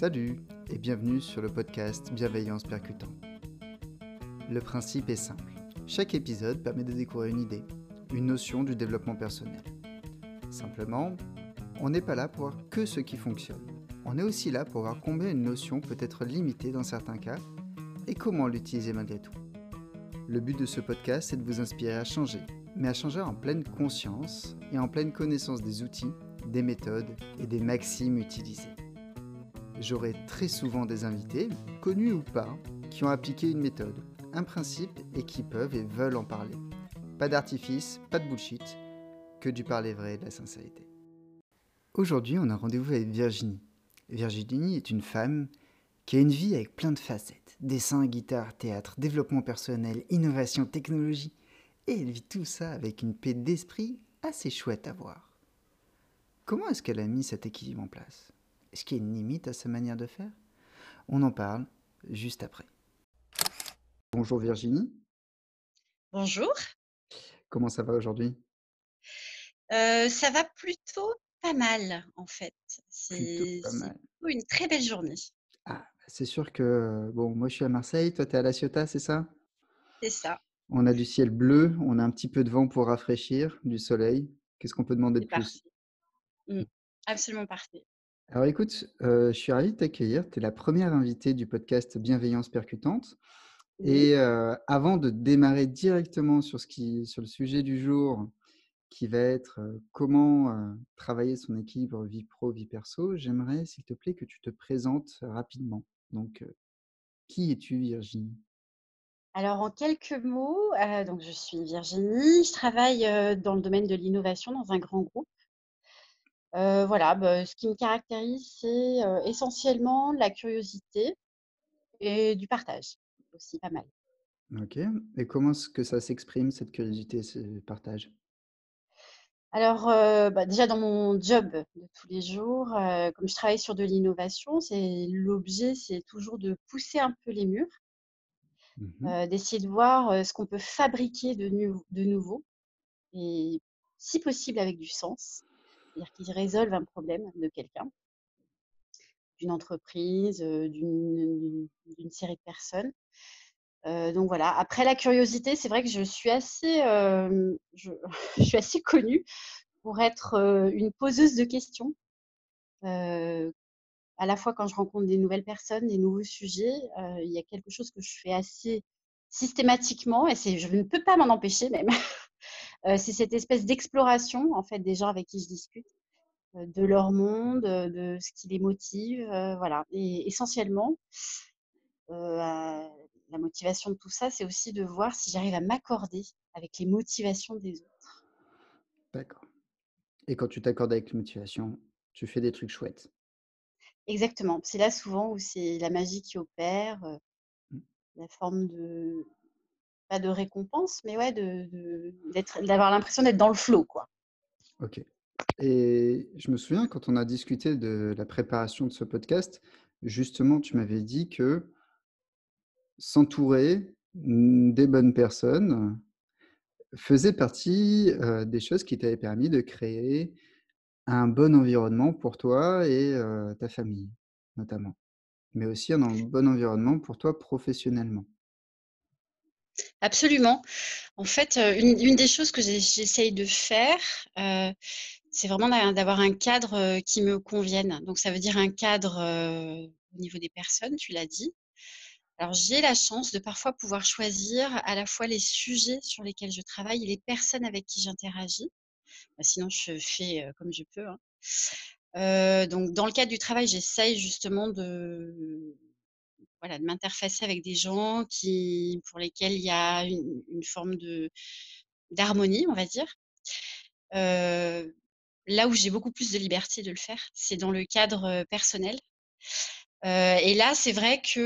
Salut et bienvenue sur le podcast Bienveillance Percutant. Le principe est simple. Chaque épisode permet de découvrir une idée, une notion du développement personnel. Simplement, on n'est pas là pour voir que ce qui fonctionne. On est aussi là pour voir combien une notion peut être limitée dans certains cas et comment l'utiliser malgré tout. Le but de ce podcast est de vous inspirer à changer, mais à changer en pleine conscience et en pleine connaissance des outils, des méthodes et des maximes utilisées. J'aurai très souvent des invités, connus ou pas, qui ont appliqué une méthode, un principe et qui peuvent et veulent en parler. Pas d'artifice, pas de bullshit, que du parler vrai et de la sincérité. Aujourd'hui, on a rendez-vous avec Virginie. Virginie est une femme qui a une vie avec plein de facettes. Dessin, guitare, théâtre, développement personnel, innovation, technologie. Et elle vit tout ça avec une paix d'esprit assez chouette à voir. Comment est-ce qu'elle a mis cet équilibre en place? Est-ce qu'il y a une limite à sa manière de faire On en parle juste après. Bonjour Virginie. Bonjour. Comment ça va aujourd'hui? Euh, ça va plutôt pas mal, en fait. C'est une très belle journée. Ah, c'est sûr que, bon, moi je suis à Marseille, toi tu es à La Ciotat, c'est ça? C'est ça, On a du ciel bleu, on a un petit peu de vent pour rafraîchir, du soleil. Qu'est-ce qu'on peut demander de plus? Mmh, absolument parfait. Alors écoute, euh, je suis ravi de t'accueillir. Tu es la première invitée du podcast Bienveillance Percutante. Et euh, avant de démarrer directement sur, ce qui, sur le sujet du jour, qui va être euh, comment travailler son équilibre vie pro, vie perso, j'aimerais, s'il te plaît, que tu te présentes rapidement. Donc, qui es-tu, Virginie? Alors, en quelques mots, donc je suis Virginie, je travaille dans le domaine de l'innovation dans un grand groupe. Euh, voilà, bah, ce qui me caractérise, c'est euh, essentiellement la curiosité et du partage, aussi pas mal. Ok. Et comment est-ce que ça s'exprime, cette curiosité, ce partage? Alors, bah, déjà dans mon job de tous les jours, comme je travaille sur de l'innovation, c'est l'objet, c'est toujours de pousser un peu les murs, heu, d'essayer de voir, ce qu'on peut fabriquer de nouveau et si possible avec du sens. C'est-à-dire qu'ils résolvent un problème de quelqu'un, d'une entreprise, heu, d'une série de personnes. Heu, donc voilà. Après la curiosité, c'est vrai que je suis assez, hem, je suis assez connue pour être, une poseuse de questions. À la fois quand je rencontre des nouvelles personnes, des nouveaux sujets, il y a quelque chose que je fais assez systématiquement et je ne peux pas m'en empêcher même. Heu, c'est cette espèce d'exploration, en fait, des gens avec qui je discute, heu, de leur monde, heu, de ce qui les motive, voilà et essentiellement, la motivation de tout ça, c'est aussi de voir si j'arrive à m'accorder avec les motivations des autres. D'accord. Et quand tu t'accordes avec la motivation, tu fais des trucs chouettes. Exactement, c'est là souvent où c'est la magie qui opère, heu, Mm. la forme de Pas de récompense, mais ouais, d'avoir l'impression d'être dans le flow, quoi. Ok. Et je me souviens quand on a discuté de la préparation de ce podcast, justement, tu m'avais dit que s'entourer des bonnes personnes faisait partie des choses qui t'avaient permis de créer un bon environnement pour toi et ta famille, notamment, mais aussi un bon environnement pour toi professionnellement. Absolument. En fait, heu, une des choses que j'essaye de faire, heu, c'est vraiment d'a d'avoir un cadre, heu, qui me convienne. Donc ça veut dire un cadre, au niveau des personnes, tu l'as dit. Alors j'ai la chance de parfois pouvoir choisir à la fois les sujets sur lesquels je travaille et les personnes avec qui j'interagis. Bah, sinon je fais, comme je peux, hein. Donc dans le cadre du travail, j'essaye justement de Voilà, de m'interfacer avec des gens qui pour lesquels il y a une forme d'harmonie, on va dire. Là où j'ai beaucoup plus de liberté de le faire, c'est dans le cadre, personnel. Heu et là, c'est vrai que,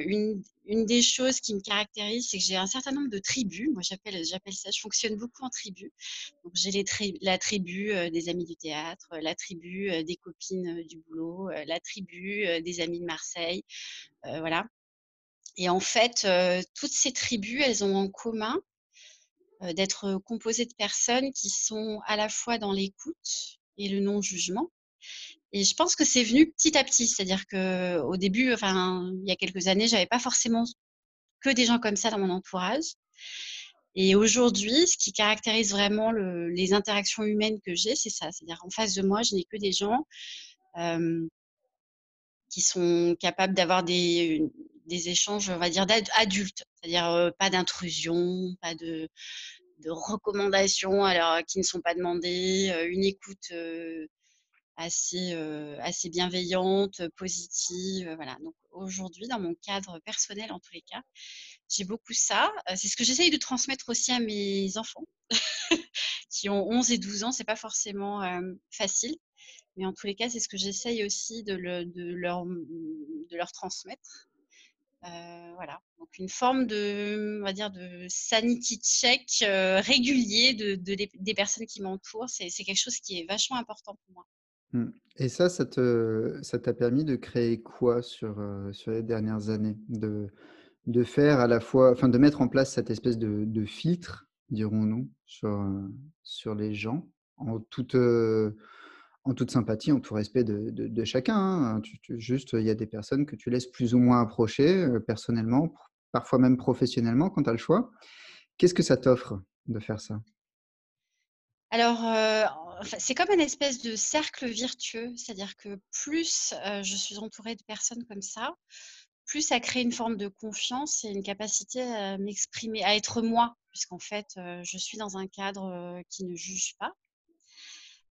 heu, une une des choses qui me caractérise, c'est que j'ai un certain nombre de tribus. Moi, j'appelle j'appelle ça je fonctionne beaucoup en tribu. Donc j'ai les la tribu, heu, des amis du théâtre, la tribu, heu, des copines, du boulot, la tribu, des amis de Marseille, voilà. Et en fait, toutes ces tribus, elles ont en commun, d'être, composées de personnes qui sont à la fois dans l'écoute et le non-jugement Et je pense que c'est venu petit à petit. C'est-à-dire qu'au début, enfin, il y a quelques années, j'avais pas forcément que des gens comme ça dans mon entourage. Et aujourd'hui, ce qui caractérise vraiment les interactions humaines que j'ai, c'est ça. C'est-à-dire en face de moi, je n'ai que des gens qui sont capables d'avoir des, échanges, on va dire, d'adultes. C'est-à-dire pas d'intrusion, pas de, recommandations alors, qui ne sont pas demandées, une écoute assez, bienveillante, positive. Voilà. Donc aujourd'hui, dans mon cadre personnel, en tous les cas, j'ai beaucoup ça. C'est ce que j'essaye de transmettre aussi à mes enfants qui ont 11 et 12 ans. C'est pas forcément facile, mais en tous les cas, c'est ce que j'essaye aussi de, de leur transmettre. voilà, donc une forme de, on va dire, de sanity check régulier de, des personnes qui m'entourent, c'est quelque chose qui est vachement important pour moi. Mmh. Et ça, ça te ça t'a permis de créer quoi sur, sur les dernières années? De de faire à la fois enfin, de mettre en place cette espèce de de filtre, dirons-nous, sur, sur les gens en toute, en toute sympathie, en tout respect de de chacun, hein. Juste, il y a des personnes que tu laisses plus ou moins approcher, personnellement, parfois même professionnellement quand tu as le choix. Qu'est-ce que ça t'offre de faire ça? Alors, c'est comme un espèce de cercle virtueux. C'est-à-dire que plus, je suis entourée de personnes comme ça, plus ça crée une forme de confiance et une capacité à m'exprimer, à être moi. Puisqu'en fait, je suis dans un cadre, qui ne juge pas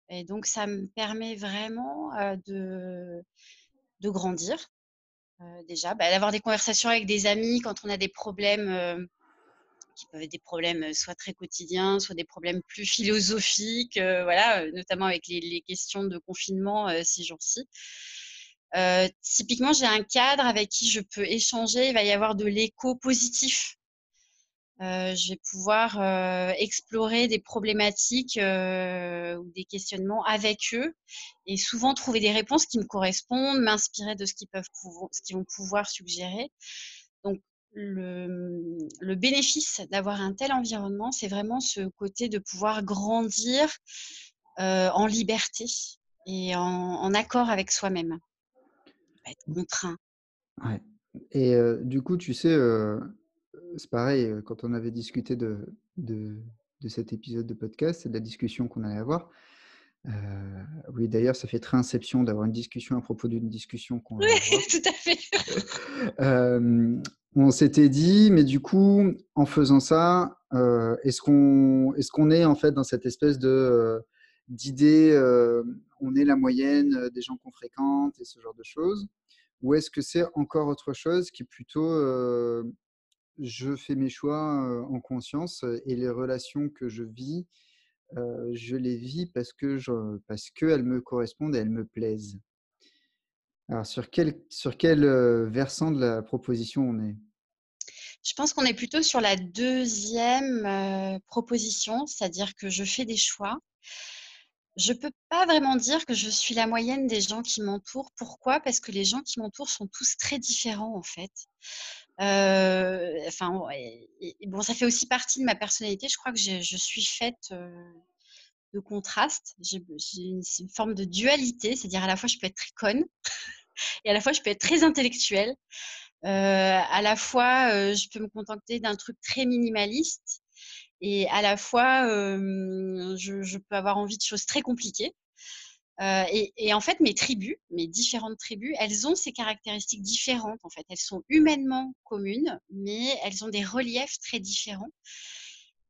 et donc ça me permet vraiment, de de grandir. Déjà, bah, d'avoir des conversations avec des amis quand on a des problèmes, qui peuvent être des problèmes soit très quotidiens, soit des problèmes plus philosophiques, voilà, notamment avec les, questions de confinement ces jours-ci. typiquement, j'ai un cadre avec qui je peux échanger, il va y avoir de l'écho positif. je vais pouvoir explorer des problématiques ou des questionnements avec eux et souvent trouver des réponses qui me correspondent, m'inspirer de ce qu'ils peuvent, ce qu'ils vont pouvoir suggérer. Donc, le, bénéfice d'avoir un tel environnement, c'est vraiment ce côté de pouvoir grandir euh, en liberté et en, accord avec soi-même. Être contraint. Ouais. Et euh, du coup, tu sais, euh, c'est pareil, quand on avait discuté de, de, de, cet épisode de podcast, c'est de la discussion qu'on allait avoir. Oui, d'ailleurs, ça fait très inception d'avoir une discussion à propos d'une discussion qu'on Oui, tout à fait. on s'était dit, mais du coup, en faisant ça, euh, est-ce qu'on est, qu'on est en fait dans cette espèce de euh, d'idée, euh, on est la moyenne des gens qu'on fréquente et ce genre de choses, ou est-ce que c'est encore autre chose qui est plutôt je fais mes choix en conscience et les relations que je vis, je les vis parce que je, qu'elles me correspondent et elles me plaisent. Alors, sur quel, sur quel versant de la proposition on est? Je pense qu'on est plutôt sur la deuxième proposition, c'est-à-dire que je fais des choix. Je ne peux pas vraiment dire que je suis la moyenne des gens qui m'entourent. Pourquoi? Parce que les gens qui m'entourent sont tous très différents, en fait. Enfin, bon, ça fait aussi partie de ma personnalité. Je crois que je suis faite de contraste. J'ai une, forme de dualité, c'est-à-dire à la fois je peux être très conne et à la fois je peux être très intellectuelle. Euh, à la fois euh, je peux me contenter d'un truc très minimaliste et à la fois euh, je, peux avoir envie de choses très compliquées. Et, et, en fait, mes tribus, mes différentes tribus, elles ont ces caractéristiques différentes. En fait, elles sont humainement communes, mais elles ont des reliefs très différents.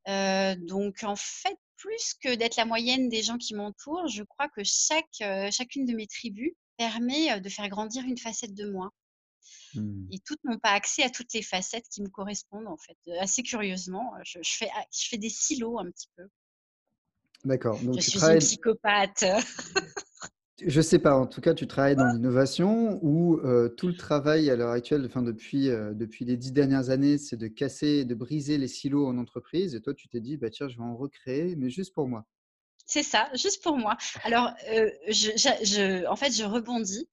donc, en fait, plus que d'être la moyenne des gens qui m'entourent, je crois que chaque, euh, chacune de mes tribus permet de faire grandir une facette de moi. Mmh. Et toutes n'ont pas accès à toutes les facettes qui me correspondent, en fait. Assez curieusement, je, fais, ah, je fais des silos un petit peu. D'accord. je suis une psychopathe. Je sais pas, en tout cas, tu travailles dans l'innovation où tout le travail à l'heure actuelle, enfin depuis, depuis les dix dernières années, c'est de casser, de briser les silos en entreprise. Et toi, tu t'es dit, bah, tiens, je vais en recréer, mais juste pour moi. C'est ça, juste pour moi. Alors, je, en fait, je rebondis.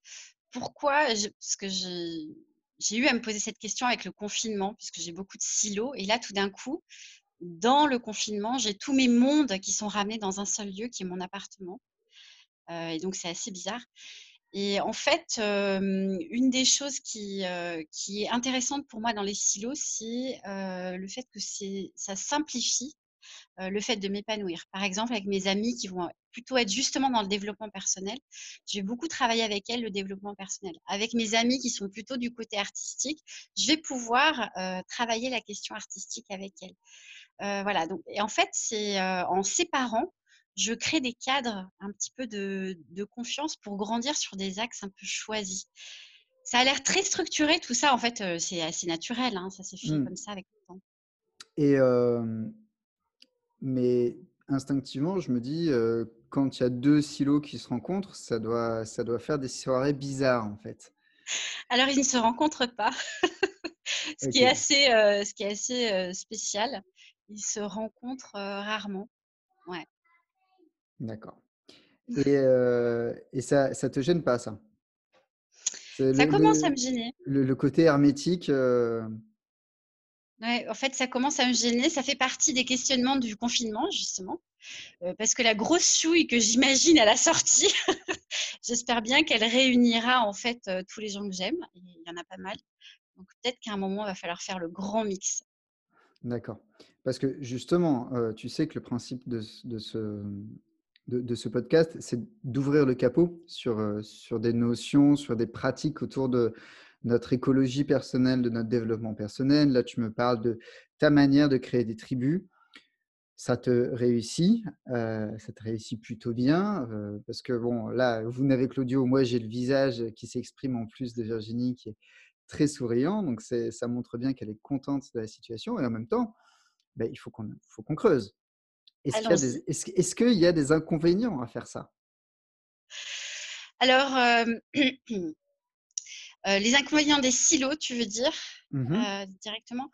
Pourquoi Parce que j'ai eu à me poser cette question avec le confinement, puisque j'ai beaucoup de silos. Et là, tout d'un coup, dans le confinement, j'ai tous mes mondes qui sont ramenés dans un seul lieu, qui est mon appartement et donc, c'est assez bizarre. Et en fait, une des choses qui, qui est intéressante pour moi dans les silos, c'est le fait que ça simplifie le fait de m'épanouir. Par exemple, avec mes amis qui vont plutôt être justement dans le développement personnel, je vais beaucoup travailler avec elles le développement personnel. Avec mes amis qui sont plutôt du côté artistique, je vais pouvoir travailler la question artistique avec elles. Voilà. Donc, et en fait, c'est en séparant, je crée des cadres un petit peu de, confiance pour grandir sur des axes un peu choisis. Ça a l'air très structuré, tout ça. En fait, c'est assez naturel. Hein, ça s'est fait mmh. comme ça avec le temps. Et mais instinctivement, je me dis, quand il y a deux silos qui se rencontrent, ça doit, ça doit faire des soirées bizarres, en fait. Alors, ils ne se rencontrent pas, ce, qui est assez, ce qui est assez spécial. Ils se rencontrent rarement. Ouais. D'accord. Et, et ça ne te gêne pas, ça? Ça commence à me gêner. Le, côté hermétique en fait, ça commence à me gêner. Ça fait partie des questionnements du confinement, justement. Euh, parce que la grosse chouille que j'imagine à la sortie, j'espère bien qu'elle réunira en fait euh, tous les gens que j'aime. Il y en a pas mal. Donc peut-être qu'à un moment, il va falloir faire le grand mix. D'accord. Parce que justement, euh, tu sais que le principe de, ce, podcast, c'est d'ouvrir le capot sur, sur des notions, sur des pratiques autour de, notre écologie personnelle, de notre développement personnel. Là, tu me parles de ta manière de créer des tribus. Ça te réussit, euh, ça te réussit plutôt bien, euh, parce que bon, là, vous n'avez que l'audio, moi j'ai le visage qui s'exprime en plus de Virginie qui est très souriant, donc ça montre bien qu'elle est contente de la situation, et en même temps, ben, il faut qu'on qu'on creuse. Est-ce qu'il y, y, a des inconvénients à faire ça? Alors, euh, Euh, les inconvénients des silos, tu veux dire, mmh euh, directement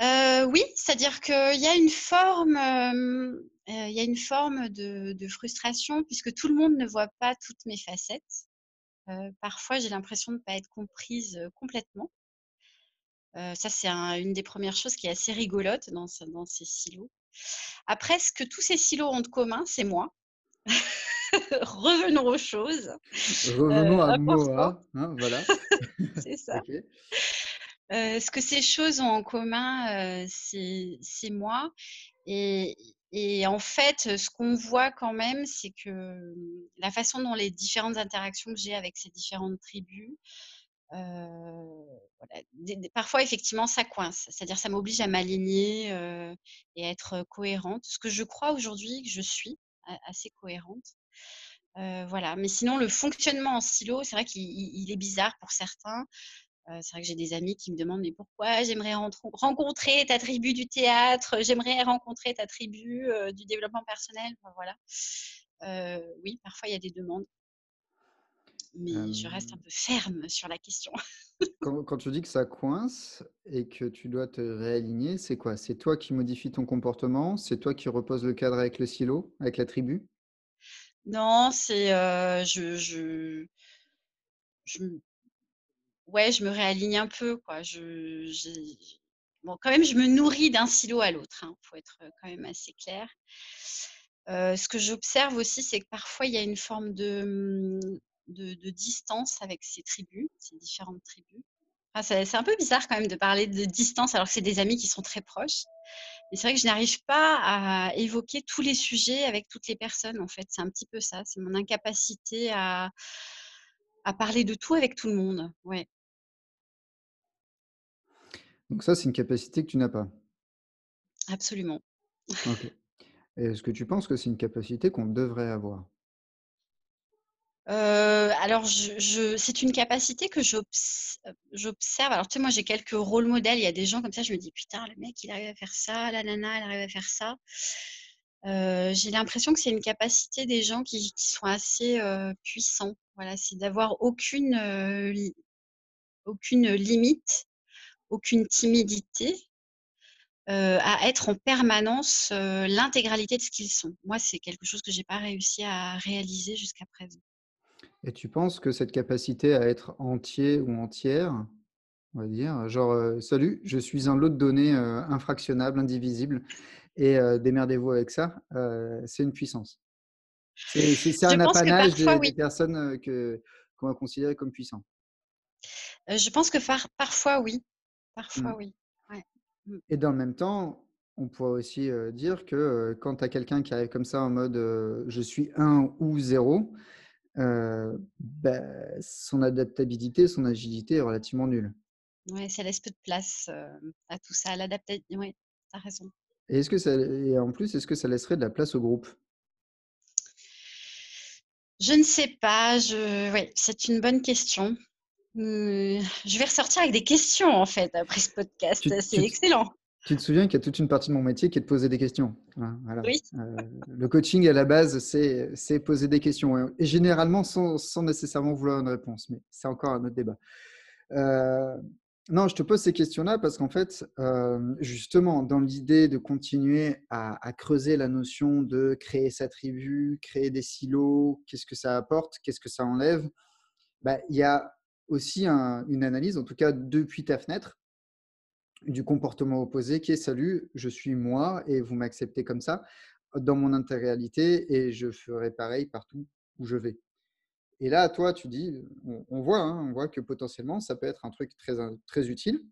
euh, Oui, c'est-à-dire qu'il y a une forme, il y a une forme de, frustration puisque tout le monde ne voit pas toutes mes facettes. parfois, j'ai l'impression de ne pas être comprise complètement. Ça, c'est une des premières choses qui est assez rigolote dans, dans ces silos. Après, ce que tous ces silos ont de commun, c'est moi. revenons aux choses. Revenons à moi, hein, voilà. c'est ça. Euh, ce que ces choses ont en commun, c'est moi. Et, et, en fait, ce qu'on voit quand même, c'est que la façon dont les différentes interactions que j'ai avec ces différentes tribus, euh, parfois, effectivement, ça coince. C'est-à-dire, ça m'oblige à m'aligner et à être cohérente. Ce que je crois aujourd'hui que je suis assez cohérente voilà. Mais sinon, le fonctionnement en silo, c'est vrai qu'il est bizarre pour certains. c'est vrai que j'ai des amis qui me demandent mais pourquoi j'aimerais rencontrer ta tribu du théâtre, j'aimerais rencontrer ta tribu du développement personnel? voilà. oui, parfois il y a des demandes, mais je reste un peu ferme sur la question. quand, quand, tu dis que ça coince et que tu dois te réaligner, c'est quoi? C'est toi qui modifies ton comportement? C'est toi qui reposes le cadre avec le silo, avec la tribu? Non, c'est, je je je ouais, je me réaligne un peu, quoi. Je bon, quand même, je me nourris d'un silo à l'autre, Il hein, faut être, quand même assez clair. ce que j'observe aussi, c'est que parfois, il y a une forme de, de distance avec ces tribus, ces différentes tribus. c'est un peu bizarre quand même de parler de distance alors que c'est des amis qui sont très proches. Mais c'est vrai que je n'arrive pas à évoquer tous les sujets avec toutes les personnes, en fait. C'est un petit peu ça. C'est mon incapacité à, à parler de tout avec tout le monde. Ouais. Donc ça, c'est une capacité que tu n'as pas? Absolument. Ok. Est-ce que tu penses que c'est une capacité qu'on devrait avoir? Euh, alors, je, c'est une capacité que j'observe. Alors, tu sais, moi, j'ai quelques rôles modèles. Il y a des gens comme ça, je me dis, putain, le mec, il arrive à faire ça, la nana, elle arrive à faire ça. Euh, j'ai l'impression que c'est une capacité des gens qui, sont assez euh, puissants. Voilà, c'est d'avoir aucune, limite, aucune timidité, à être en permanence l'intégralité de ce qu'ils sont. Moi, c'est quelque chose que j'ai pas réussi à réaliser jusqu'à présent. Et tu penses que cette capacité à être entier ou entière, on va dire, genre, salut, je suis un lot de données infractionnable, indivisible, et démerdez-vous avec ça, c'est une puissance. C'est un apanage des, personnes que qu'on va considérer comme puissants. je pense que parfois, oui. Parfois, mmh. oui. Mmh. Et dans le même temps, on pourrait aussi dire que quand tu as quelqu'un qui arrive comme ça en mode je suis 1 ou 0, bah, son adaptabilité, son agilité est relativement nulle. Oui, ça laisse peu de place à tout ça, à. Oui, tu as raison. Et, est-ce que ça, et en plus, est-ce que ça laisserait de la place au groupe? Je ne sais pas. Je... Oui, c'est une bonne question. Mmh, je vais ressortir avec des questions en fait après ce podcast. C'est excellent. Tu te souviens qu'il y a toute une partie de mon métier qui est de poser des questions. Hein, oui. Euh, le coaching à la base, c'est poser des questions et généralement sans, sans, nécessairement vouloir une réponse, mais c'est encore un autre débat. Euh, non, je te pose ces questions-là parce qu'en fait, euh, justement, dans l'idée de continuer à, à, creuser la notion de créer sa tribu, créer des silos, qu'est-ce que ça apporte, qu'est-ce que ça enlève, bah, il y a aussi une analyse, en tout cas depuis ta fenêtre, du comportement opposé qui est salut, je suis moi et vous m'acceptez comme ça dans mon intériorité et je ferai pareil partout où je vais. Et là, toi, tu dis, on, voit, hein, on voit que potentiellement, ça peut être un truc très, très utile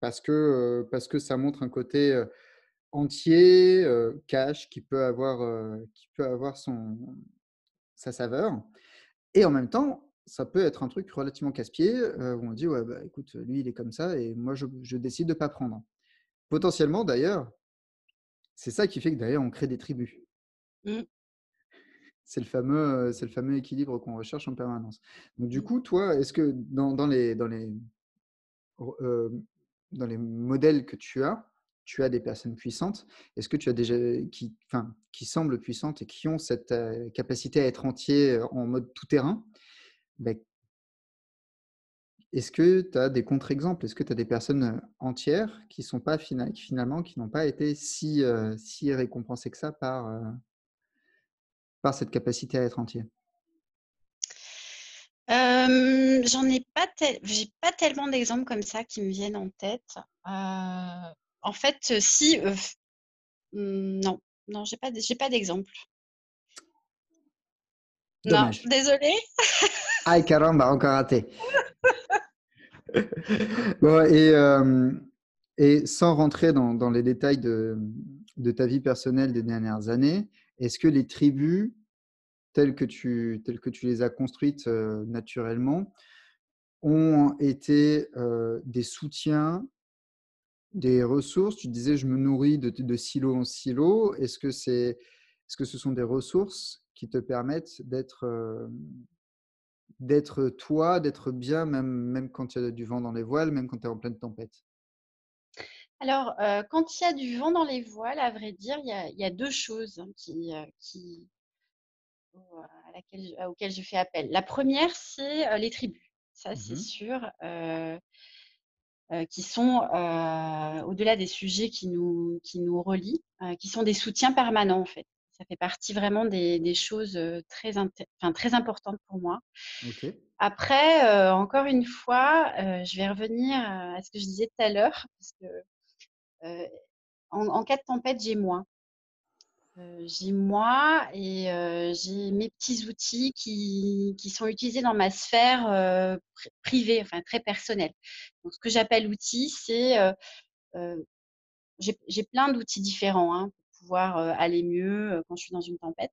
parce que, euh, parce que ça montre un côté euh, entier, euh, cash, qui peut avoir, qui peut avoir son, sa saveur. Et en même temps, ça peut être un truc relativement casse-pied où on dit ouais bah écoute lui il est comme ça et moi je, décide de pas prendre. Potentiellement d'ailleurs, c'est ça qui fait que d'ailleurs on crée des tribus. Mmh. C'est le fameux c'est le fameux équilibre qu'on recherche en permanence. Donc du mmh. coup toi est-ce que dans, dans, les dans les dans les modèles que tu as tu as des personnes puissantes. Est-ce que tu as déjà qui, enfin, qui semblent puissantes et qui ont cette capacité à être entier en mode tout terrain bah, est-ce que tu as des contre-exemples? Est-ce que tu as des personnes entières qui sont pas finalement qui n'ont pas été si, récompensées que ça par, cette capacité à être entier J'en ai pas, j'ai pas tellement d'exemples comme ça qui me viennent en tête. en fait, si, mmh, non, non, j'ai pas, j'ai pas d'exemple. Non, désolé. Aïe, caramba, encore raté. bon, et, euh, et, sans rentrer dans, dans les détails de, de, ta vie personnelle des dernières années, est-ce que les tribus, telles que tu, telles que tu les as construites euh, naturellement, ont été euh, des soutiens, des ressources? Tu disais, je me nourris de, de silo en silo. Est-ce que, c'est, est-ce que ce sont des ressources qui te permettent d'être d'être toi, d'être bien, même, même quand il y a du vent dans les voiles, même quand tu es en pleine tempête? Alors, quand il y a du vent dans les voiles, à vrai dire, il y a, deux choses hein, qui, qui, à auxquelles je fais appel. La première, c'est les tribus. Ça, c'est mmh sûr. qui sont au-delà des sujets qui nous, qui nous relient, qui sont des soutiens permanents en fait ça fait partie vraiment des, choses très, très importantes pour moi. Après, encore une fois, je vais revenir à ce que je disais tout à l'heure, parce que en, cas de tempête, j'ai moi. j'ai moi et j'ai mes petits outils qui, qui, sont utilisés dans ma sphère privée, enfin très personnelle. Donc, ce que j'appelle outils, c'est j'ai plein d'outils différents. Hein aller mieux quand je suis dans une tempête.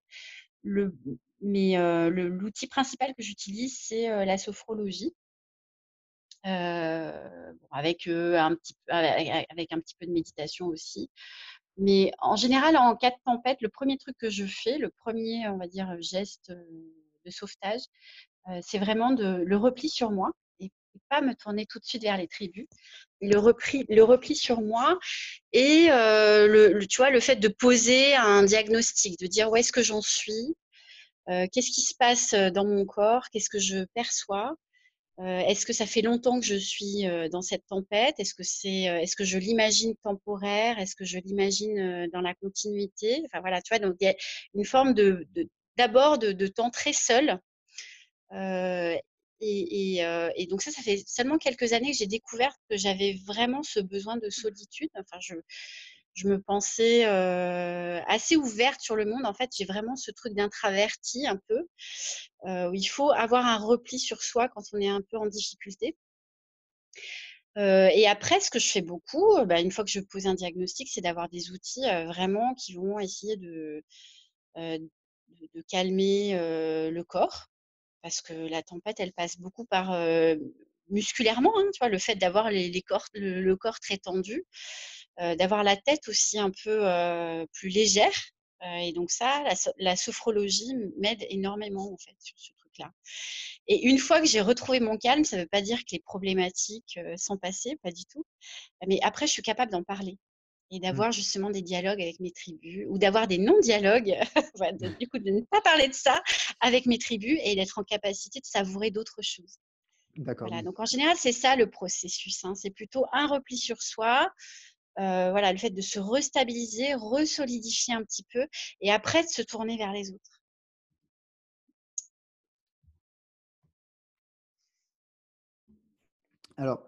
Mais l'outil principal que j'utilise, c'est la sophrologie. avec, un petit, avec un petit peu de méditation aussi. Mais en général, en cas de tempête, le premier truc que je fais, le premier, on va dire, geste de sauvetage, c'est vraiment de, le repli sur moi pas me tourner tout de suite vers les tribus. Le repli, le repli sur moi et euh, le, tu vois, le fait de poser un diagnostic, de dire où est-ce que j'en suis, euh, qu'est-ce qui se passe euh, dans mon corps, qu'est-ce que je perçois. est-ce que ça fait longtemps que je suis dans cette tempête Est-ce que c'est, est-ce que je l'imagine temporaire Est-ce que je l'imagine dans la continuité Enfin voilà, tu vois, donc il y a une forme de, d'abord de, de, temps très seul et, donc ça, ça fait seulement quelques années que j'ai découvert que j'avais vraiment ce besoin de solitude. Enfin, je, je me pensais assez ouverte sur le monde. En fait, j'ai vraiment ce truc d'intraverti un peu, où il faut avoir un repli sur soi quand on est un peu en difficulté. et après, ce que je fais beaucoup, bah, une fois que je pose un diagnostic, c'est d'avoir des outils vraiment qui vont essayer de, de, calmer le corps, parce que la tempête, elle passe beaucoup par musculairement, hein, tu vois, le fait d'avoir les, corps, le, corps très tendu, d'avoir la tête aussi un peu plus légère. et donc ça, la, sophrologie m'aide énormément en fait sur ce truc-là. Et une fois que j'ai retrouvé mon calme, ça ne veut pas dire que les problématiques sont passées, pas du tout. Mais après, je suis capable d'en parler et mmh. d'avoir justement des dialogues avec mes tribus ou d'avoir des non-dialogues, du coup de ne pas parler de ça avec mes tribus et d'être en capacité de savourer d'autres choses. D'accord. Voilà, donc en général, c'est ça le processus. Hein. C'est plutôt un repli sur soi, euh, voilà, le fait de se restabiliser, resolidifier un petit peu et après de se tourner vers les autres. Alors,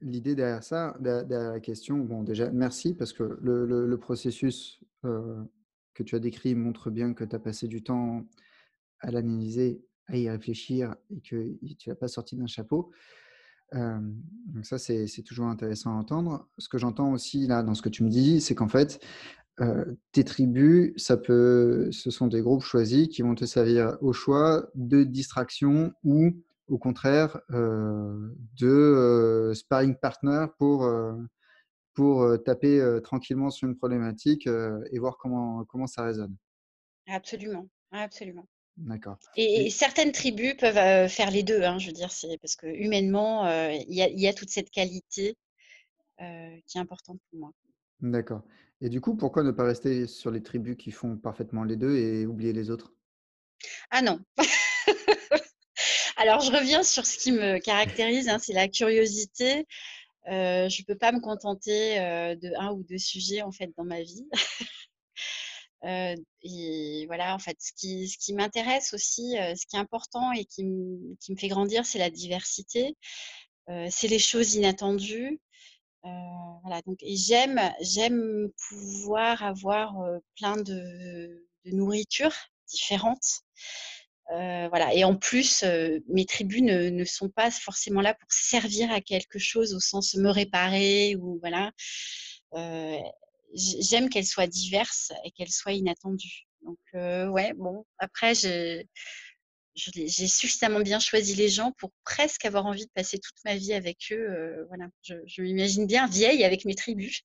l'idée derrière ça, derrière la question, bon, déjà, merci parce que le, processus que tu as décrit montre bien que tu as passé du temps à l'analyser, à y réfléchir et que tu l'as pas sorti d'un chapeau. donc ça, c'est toujours intéressant à entendre. Ce que j'entends aussi là dans ce que tu me dis, c'est qu'en fait, tes tribus, ça peut, ce sont des groupes choisis qui vont te servir au choix de distraction ou au contraire de sparring partner pour, pour taper tranquillement sur une problématique et voir comment, comment ça résonne. Absolument, absolument. D'accord. Et, certaines tribus peuvent faire les deux, hein, je veux dire, c'est parce que humainement, il y, a toute cette qualité qui est importante pour moi. D'accord. Et du coup, pourquoi ne pas rester sur les tribus qui font parfaitement les deux et oublier les autres? Ah non. Alors, je reviens sur ce qui me caractérise, hein, c'est la curiosité. je ne peux pas me contenter de un ou deux sujets en fait dans ma vie. et voilà, en fait, ce qui, m'intéresse aussi, ce qui est important et qui, me fait grandir, c'est la diversité. c'est les choses inattendues. voilà, donc, j'aime, pouvoir avoir plein de, de nourritures différentes. voilà. Et en plus, mes tribus ne, sont pas forcément là pour servir à quelque chose au sens me réparer ou voilà j'aime qu'elle soit diverse et qu'elle soit inattendue. Donc, ouais, bon, après, j'ai suffisamment bien choisi les gens pour presque avoir envie de passer toute ma vie avec eux. voilà, je, m'imagine bien vieille avec mes tribus.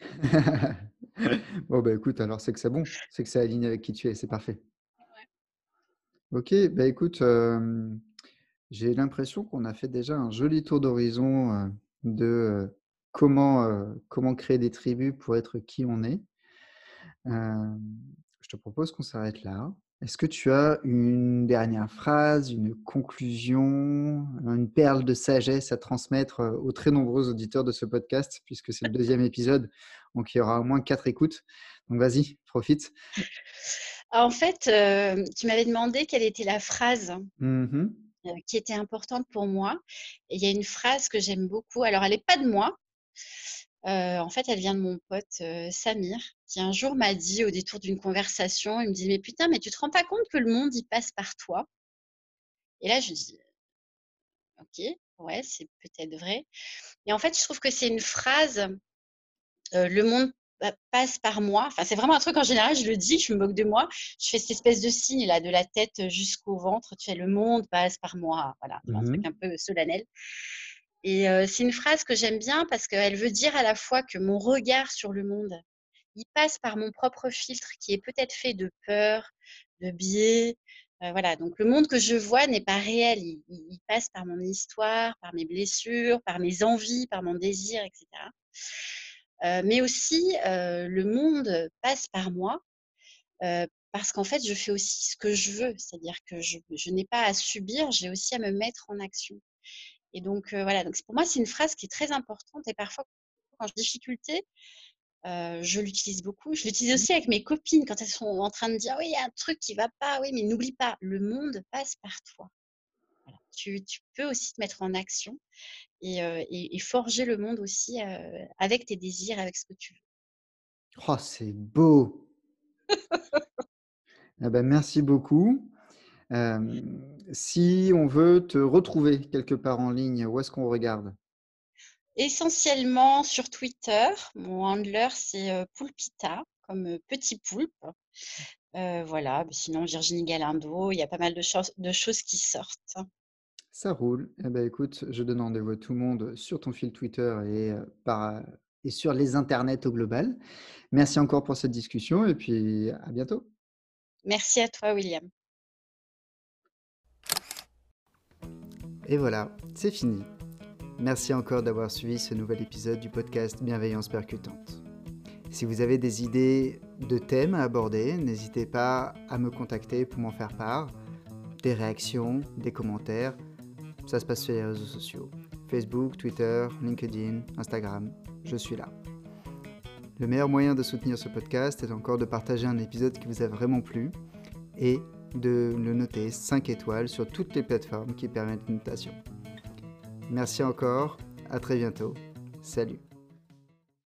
bon, bah écoute, alors c'est que c'est bon, c'est que c'est aligné avec qui tu es, c'est parfait. Ok, bah écoute, j'ai l'impression qu'on a fait déjà un joli tour d'horizon de comment, comment créer des tribus pour être qui on est. je te propose qu'on s'arrête là. Est-ce que tu as une dernière phrase, une conclusion, une perle de sagesse à transmettre aux très nombreux auditeurs de ce podcast, puisque c'est le deuxième épisode, donc il y aura au moins quatre écoutes. Donc vas-y, profite. En fait, tu m'avais demandé quelle était la phrase. Mmh qui était importante pour moi. Et il y a une phrase que j'aime beaucoup. Alors, elle n'est pas de moi, en fait, elle vient de mon pote, Samir, qui un jour m'a dit au détour d'une conversation, il me dit: «Mais putain, mais tu te rends pas compte que le monde, il passe par toi?» et là, je dis: «OK, ouais, c'est peut-être vrai» et en fait, je trouve que c'est une phrase, «Le monde passe par moi». Enfin, c'est vraiment un truc en général, je le dis, je me moque de moi. Je fais cette espèce de signe là, de la tête jusqu'au ventre, tu sais: «Le monde passe par moi», voilà, un truc mmh un peu solennel et c'est une phrase que j'aime bien parce qu'elle veut dire à la fois que mon regard sur le monde, il passe par mon propre filtre qui est peut-être fait de peur, de biais. voilà, donc le monde que je vois n'est pas réel. Il, passe par mon histoire, par mes blessures, par mes envies, par mon désir, etc. mais aussi, le monde passe par moi parce qu'en fait, je fais aussi ce que je veux. C'est-à-dire que je, je n'ai pas à subir, j'ai aussi à me mettre en action. Et donc, voilà, donc pour moi, c'est une phrase qui est très importante et parfois, quand j'ai difficulté, je l'utilise beaucoup. Je l'utilise aussi avec mes copines quand elles sont en train de dire oui, il y a un truc qui va pas, oui, mais n'oublie pas, le monde passe par toi. Tu, peux aussi te mettre en action et, forger le monde aussi avec tes désirs, avec ce que tu veux. Oh, c'est beau ah ben, Merci beaucoup. si on veut te retrouver quelque part en ligne, où est-ce qu'on regarde? Essentiellement sur Twitter. Mon handler, c'est Poulpita, comme petit poulpe. voilà, sinon Virginie Galindo, il y a pas mal de, de choses qui sortent. Ça roule. Eh ben, écoute, je donne rendez-vous à tout le monde sur ton fil Twitter et, par, et sur les internets au global. Merci encore pour cette discussion et puis à bientôt. Merci à toi, William. Et voilà, c'est fini. Merci encore d'avoir suivi ce nouvel épisode du podcast Bienveillance percutante. Si vous avez des idées de thèmes à aborder, n'hésitez pas à me contacter pour m'en faire part. Des réactions, des commentaires, ça se passe sur les réseaux sociaux. Facebook, Twitter, LinkedIn, Instagram, je suis là. Le meilleur moyen de soutenir ce podcast est encore de partager un épisode qui vous a vraiment plu et de le noter 5 étoiles sur toutes les plateformes qui permettent une notation. Merci encore, à très bientôt. Salut